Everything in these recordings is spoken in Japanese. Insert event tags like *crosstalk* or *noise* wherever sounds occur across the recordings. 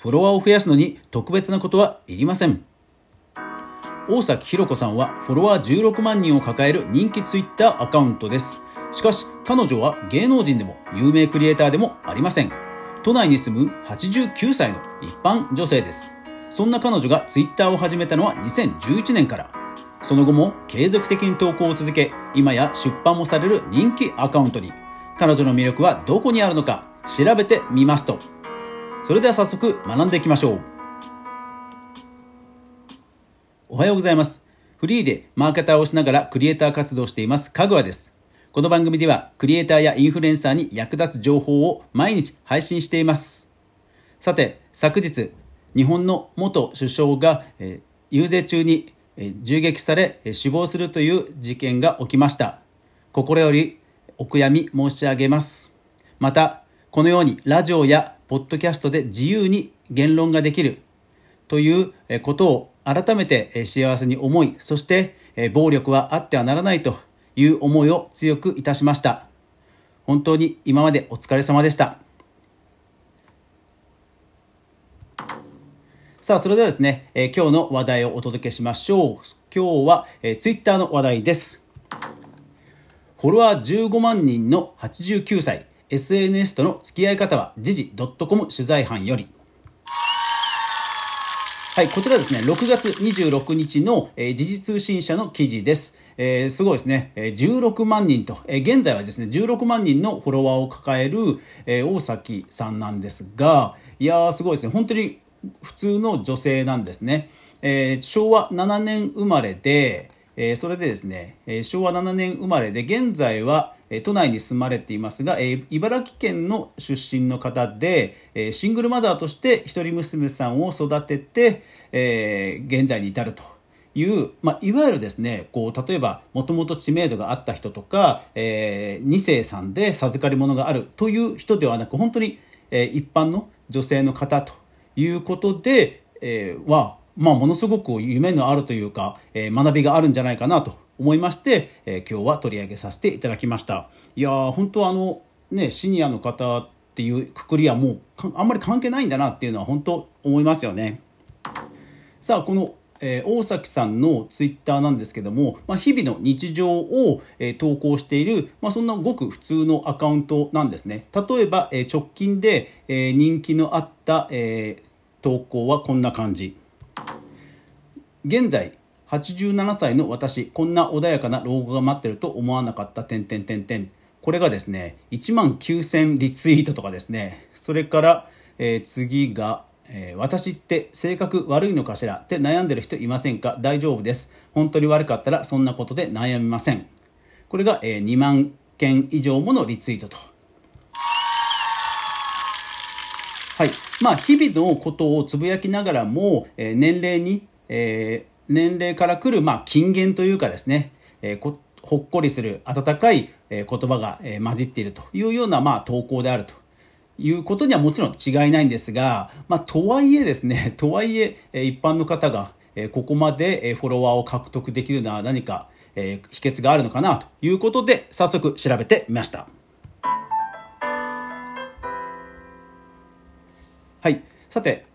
フォロワーを増やすのに特別なことはいりません。大崎ひろ子さんはフォロワー16万人を抱える人気ツイッターアカウントです。しかし彼女は芸能人でも有名クリエイターでもありません。都内に住む89歳の一般女性です。そんな彼女がツイッターを始めたのは2011年から。その後も継続的に投稿を続け、今や出版もされる人気アカウントに。彼女の魅力はどこにあるのか調べてみますと。それでは早速学んでいきましょう。おはようございます。フリーでマーケターをしながらクリエイター活動しています、かぐわです。この番組ではクリエイターやインフルエンサーに役立つ情報を毎日配信しています。さて、昨日、日本の元首相が、え、遊説中に、え、銃撃され、え、死亡するという事件が起きました。心よりお悔やみ申し上げます。また、このようにラジオやポッドキャストで自由に言論ができるということを改めて幸せに思い、そして暴力はあってはならないという思いを強くいたしました。本当に今までお疲れ様でした。さあ、それではですね、え今日の話題をお届けしましょう。今日は、え Twitter の話題です。フォロワー15万人の89歳、SNS との付き合い方は時事 .com 取材班より。はい、こちらですね、6月26日の、えー、時事通信社の記事です。えー、すごいですね、えー、16万人と、えー、現在はですね、16万人のフォロワーを抱える、えー、大崎さんなんですが、いやー、すごいですね、本当に普通の女性なんですね。えー、昭和7年生まれで、え、それでですね、え、昭和7年生まれで、現在は、え都内に住まれていますが、え茨城県の出身の方で、えシングルマザーとして一人娘さんを育てて、え現在に至るという、まあ、いわゆるですねこう例えばもともと知名度があった人とか、えー、2世さんで授かり物があるという人ではなく本当に、えー、一般の女性の方ということで、えー、は、まあ、ものすごく夢のあるというか、えー、学びがあるんじゃないかなと思いまして、えー、今日は取り上げさせていただきましたいやー本当あのねシニアの方っていうくくりはもうあんまり関係ないんだなっていうのは本当思いますよねさあこのえー、大崎さんのツイッターなんですけども、まあ、日々の日常を、えー、投稿している、まあ、そんなごく普通のアカウントなんですね。例えば、えー、直近で、え、人気のあった、え、投稿はこんな感じ。現在、87歳の私、こんな穏やかな老後が待ってると思わなかった、点点点点。これがですね、1万9000リツイートとかですね、それから、えー、次が、え、私って性格悪いのかしら？って悩んでる人いませんか？大丈夫です。本当に悪かったらそんなことで悩みません。これが、え、2万件以上ものリツイートと。はい。まあ、日々のことをつぶやきながらも、え、年齢に、え年齢から来る、まあ、金言というかですね、えー、ほっこりする温かい言葉が混じっているというような、まあ、投稿であるということにはもちろん違いないんですが、まあ、とはいえですね、*laughs* とはいえ、一般の方がここまでフォロワーを獲得できるのは何か秘訣があるのかなということで、早速調べてみました。はい。さて、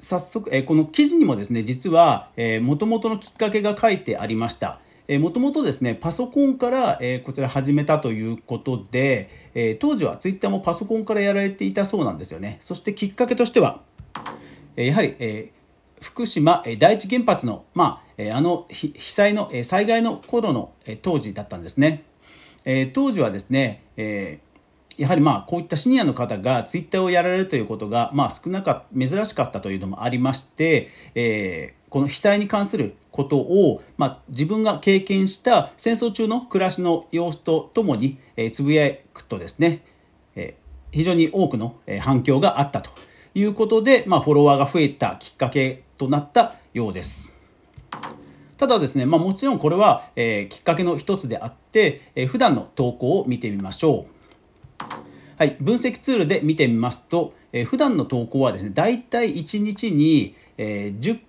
早速、えこの記事にもですね、実は、えー、元々のきっかけが書いてありました。もともとですね、パソコンから、えー、こちら始めたということで、えー、当時はツイッターもパソコンからやられていたそうなんですよね。そしてきっかけとしては、え、やはり、え、福島第一原発の、まあ、あの被災の災害の頃の当時だったんですね。え当時はですね、えーやはりまあこういったシニアの方がツイッターをやられるということがまあ少なか珍しかったというのもありまして、えー、この被災に関することを、まあ、自分が経験した戦争中の暮らしの様子とともに、えー、つぶやくとですね、えー、非常に多くの反響があったということで、まあ、フォロワーが増えたきっかけとなったようです。ただですね、まあ、もちろんこれは、えー、きっかけの一つであって、えー、普段の投稿を見てみましょう。はい、分析ツールで見てみますと、えー、普段の投稿はですね、大体1日に、えー、10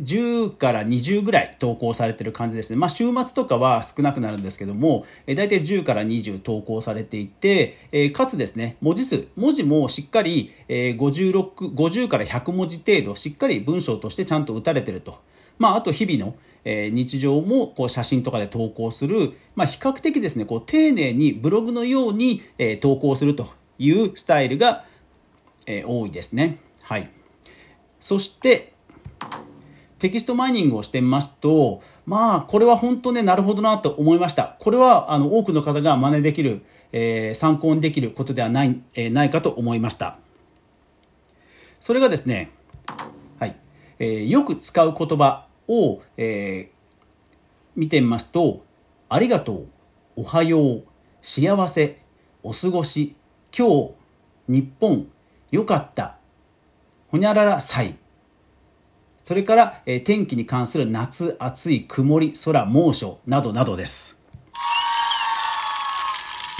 10から20ぐらい投稿されてる感じですね。まあ、週末とかは少なくなるんですけども、え大体10から20投稿されていて、えかつですね、文字数、文字もしっかり、え56、50から100文字程度、しっかり文章としてちゃんと打たれてると。まあ、あと日々の、え日常もこう写真とかで投稿する、まあ、比較的ですね、こう丁寧にブログのように、え投稿するというスタイルが、え多いですね。はい。そして、テキストマイニングをしてみますと、まあ、これは本当ね、なるほどなと思いました。これは、あの、多くの方が真似できる、えー、参考にできることではない、えー、ないかと思いました。それがですね、はい、えー、よく使う言葉を、え見てみますと、ありがとう、おはよう、幸せ、お過ごし、今日、日本、よかった、ほにゃらら祭、それから、えー、天気に関する夏、暑い、曇り、空、猛暑などなどです。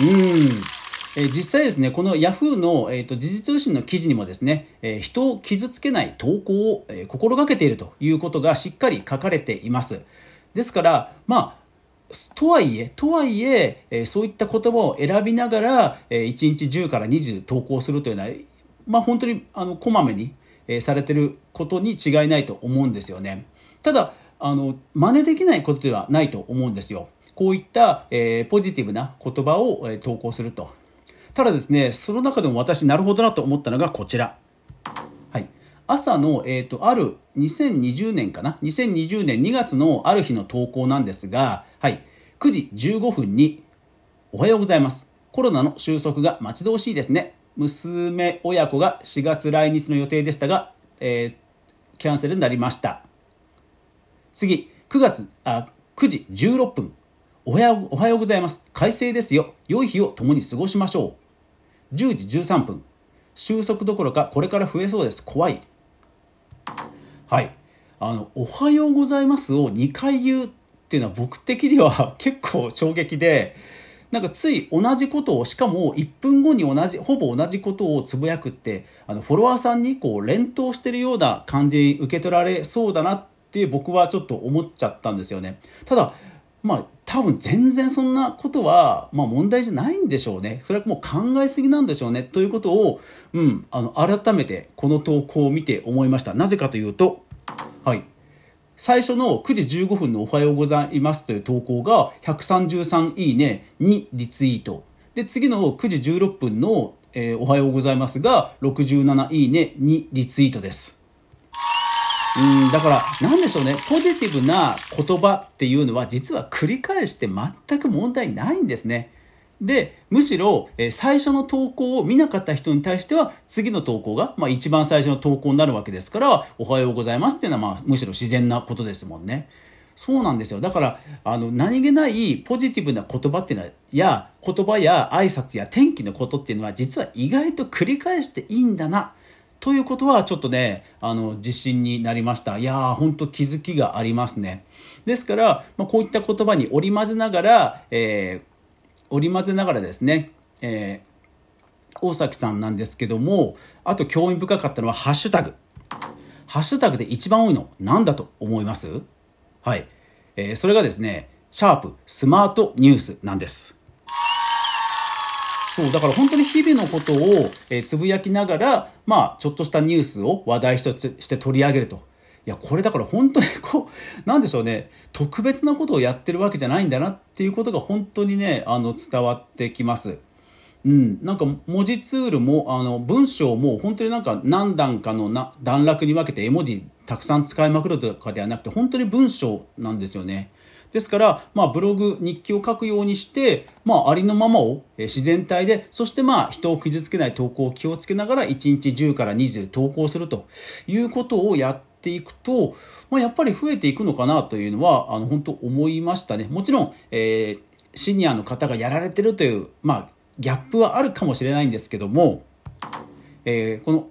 うん。実際ですね、この Yahoo の、えーと、時事通信の記事にもですね、えー、人を傷つけない投稿を、えー、心がけているということがしっかり書かれています。ですから、まあ、とはいえ、とはいええー、そういった言葉を選びながら、え、1日10から20投稿するというのは、まあ、本当にあのこまめに、えされていることに違いないと思うんですよね。ただ、あの、真似できないことではないと思うんですよ。こういった、え、ポジティブな言葉を、え、投稿すると。ただですね、その中でも私、なるほどなと思ったのがこちら。はい。朝の、えっ、ー、と、ある2020年かな ?2020 年2月のある日の投稿なんですが、はい。9時15分に、おはようございます。コロナの収束が待ち遠しいですね。娘親子が4月来日の予定でしたが、えー、キャンセルになりました。次、9月、あ、9時16分。おはよう、おはようございます。快晴ですよ。良い日を共に過ごしましょう。10時13分。収束どころかこれから増えそうです。怖い。はい。あの、おはようございますを2回言うっていうのは僕的には *laughs* 結構衝撃で、なんかつい同じことをしかも1分後に同じほぼ同じことをつぶやくってあのフォロワーさんにこう連投してるような感じに受け取られそうだなって僕はちょっと思っちゃったんですよねただまあ多分全然そんなことは、まあ、問題じゃないんでしょうねそれはもう考えすぎなんでしょうねということを、うん、あの改めてこの投稿を見て思いましたなぜかというとはい最初の9時15分のおはようございますという投稿が133いいね2リツイート。で、次の9時16分の、えー、おはようございますが67いいね2リツイートです。うん、だから、なんでしょうね。ポジティブな言葉っていうのは実は繰り返して全く問題ないんですね。でむしろ、え、最初の投稿を見なかった人に対しては次の投稿が、まあ、一番最初の投稿になるわけですからおはようございますっていうのは、まあ、むしろ自然なことですもんね。そうなんですよだからあの何気ないポジティブな言葉っていうのはや言葉や挨拶や天気のことっていうのは実は意外と繰り返していいんだなということはちょっとねあの自信になりました。いやー本当気づきがありますね。ですから、まあ、こういった言葉に織り交ぜながら、えー織り交ぜながらですね、えー、大崎さんなんですけどもあと興味深かったのはハッシュタグ。ハッシュタグで一番多いの何だと思います？はい、えー、それがですねシャープスマートニュースなんです。そうだから本当に日々のことを、えー、つぶやきながらまあちょっとしたニュースを話題として取り上げるといやこれだから本当にこう *laughs* なんでしょうね特別なことをやってるわけじゃないんだなっていうことが本当にねあの伝わってきます。うん、なんか文字ツールもあの文章も本当になんか何段かのな段落に分けて絵文字たくさん使いまくるとかではなくて本当に文章なんですよね。ですから、まあ、ブログ、日記を書くようにして、まあ、ありのままを自然体で、そしてまあ、人を傷つけない投稿を気をつけながら、1日10から20投稿するということをやっていくと、まあ、やっぱり増えていくのかなというのは、あの、本当思いましたね。もちろん、えー、シニアの方がやられてるという、まあ、ギャップはあるかもしれないんですけども、えー、この、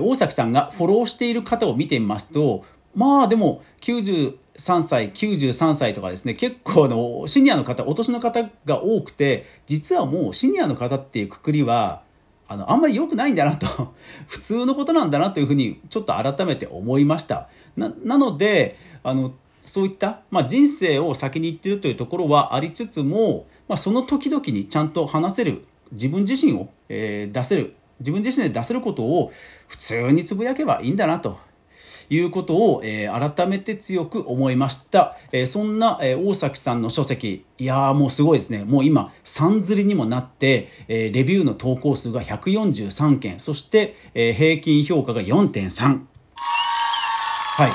大崎さんがフォローしている方を見てみますと、まあでも90 3歳93歳とかですね結構のシニアの方お年の方が多くて実はもうシニアの方っていうくくりはあのあんまり良くないんだなと *laughs* 普通のことなんだなというふうにちょっと改めて思いました。ななのであのそういった、まあ、人生を先に言ってるというところはありつつも、まあ、その時々にちゃんと話せる自分自身を、えー、出せる自分自身で出せることを普通につぶやけばいいんだなということを、えー、改めて強く思いました。えー、そんな、えー、大崎さんの書籍、いやーもうすごいですね。もう今、3釣りにもなって、えレビューの投稿数が143件、そして、え平均評価が4.3。はい。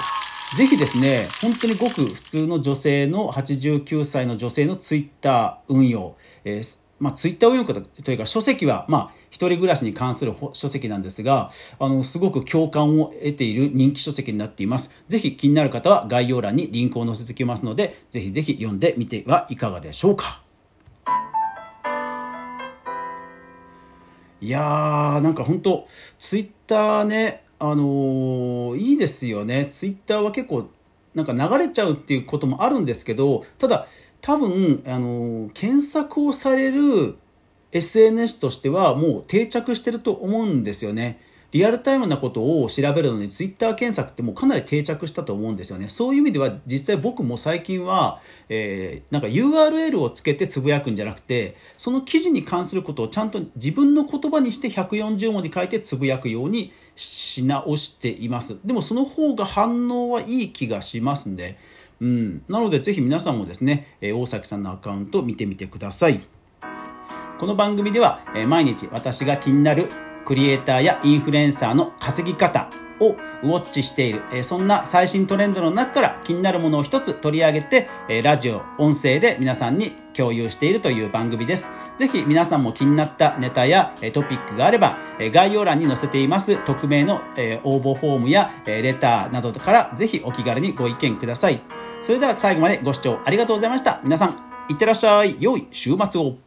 ぜひですね、本当にごく普通の女性の89歳の女性のツイッター運用、えー、まあ、ツイッター運用というか書籍は、まあ、人暮らしに関する書籍なんですが、あの、すごく共感を得ている人気書籍になっています。ぜひ気になる方は概要欄にリンクを載せておきますので、ぜひぜひ読んでみてはいかがでしょうか。いやー、なんか本当ツイッターね、あのー、いいですよね。ツイッターは結構、なんか流れちゃうっていうこともあるんですけど、ただ、多分、あのー、検索をされる SNS としてはもう定着してると思うんですよね。リアルタイムなことを調べるのにツイッター検索ってもうかなり定着したと思うんですよね。そういう意味では実際僕も最近は、えー、なんか URL をつけてつぶやくんじゃなくて、その記事に関することをちゃんと自分の言葉にして140文字書いてつぶやくようにし直しています。でもその方が反応はいい気がしますんで、うん。なのでぜひ皆さんもですね、え大崎さんのアカウント見てみてください。この番組では、え毎日私が気になるクリエイターやインフルエンサーの稼ぎ方をウォッチしている、えそんな最新トレンドの中から気になるものを一つ取り上げて、えラジオ、音声で皆さんに共有しているという番組です。ぜひ皆さんも気になったネタやトピックがあれば、概要欄に載せています匿名の応募フォームやレターなどからぜひお気軽にご意見ください。それでは最後までご視聴ありがとうございました。皆さん、いってらっしゃい。良い週末を。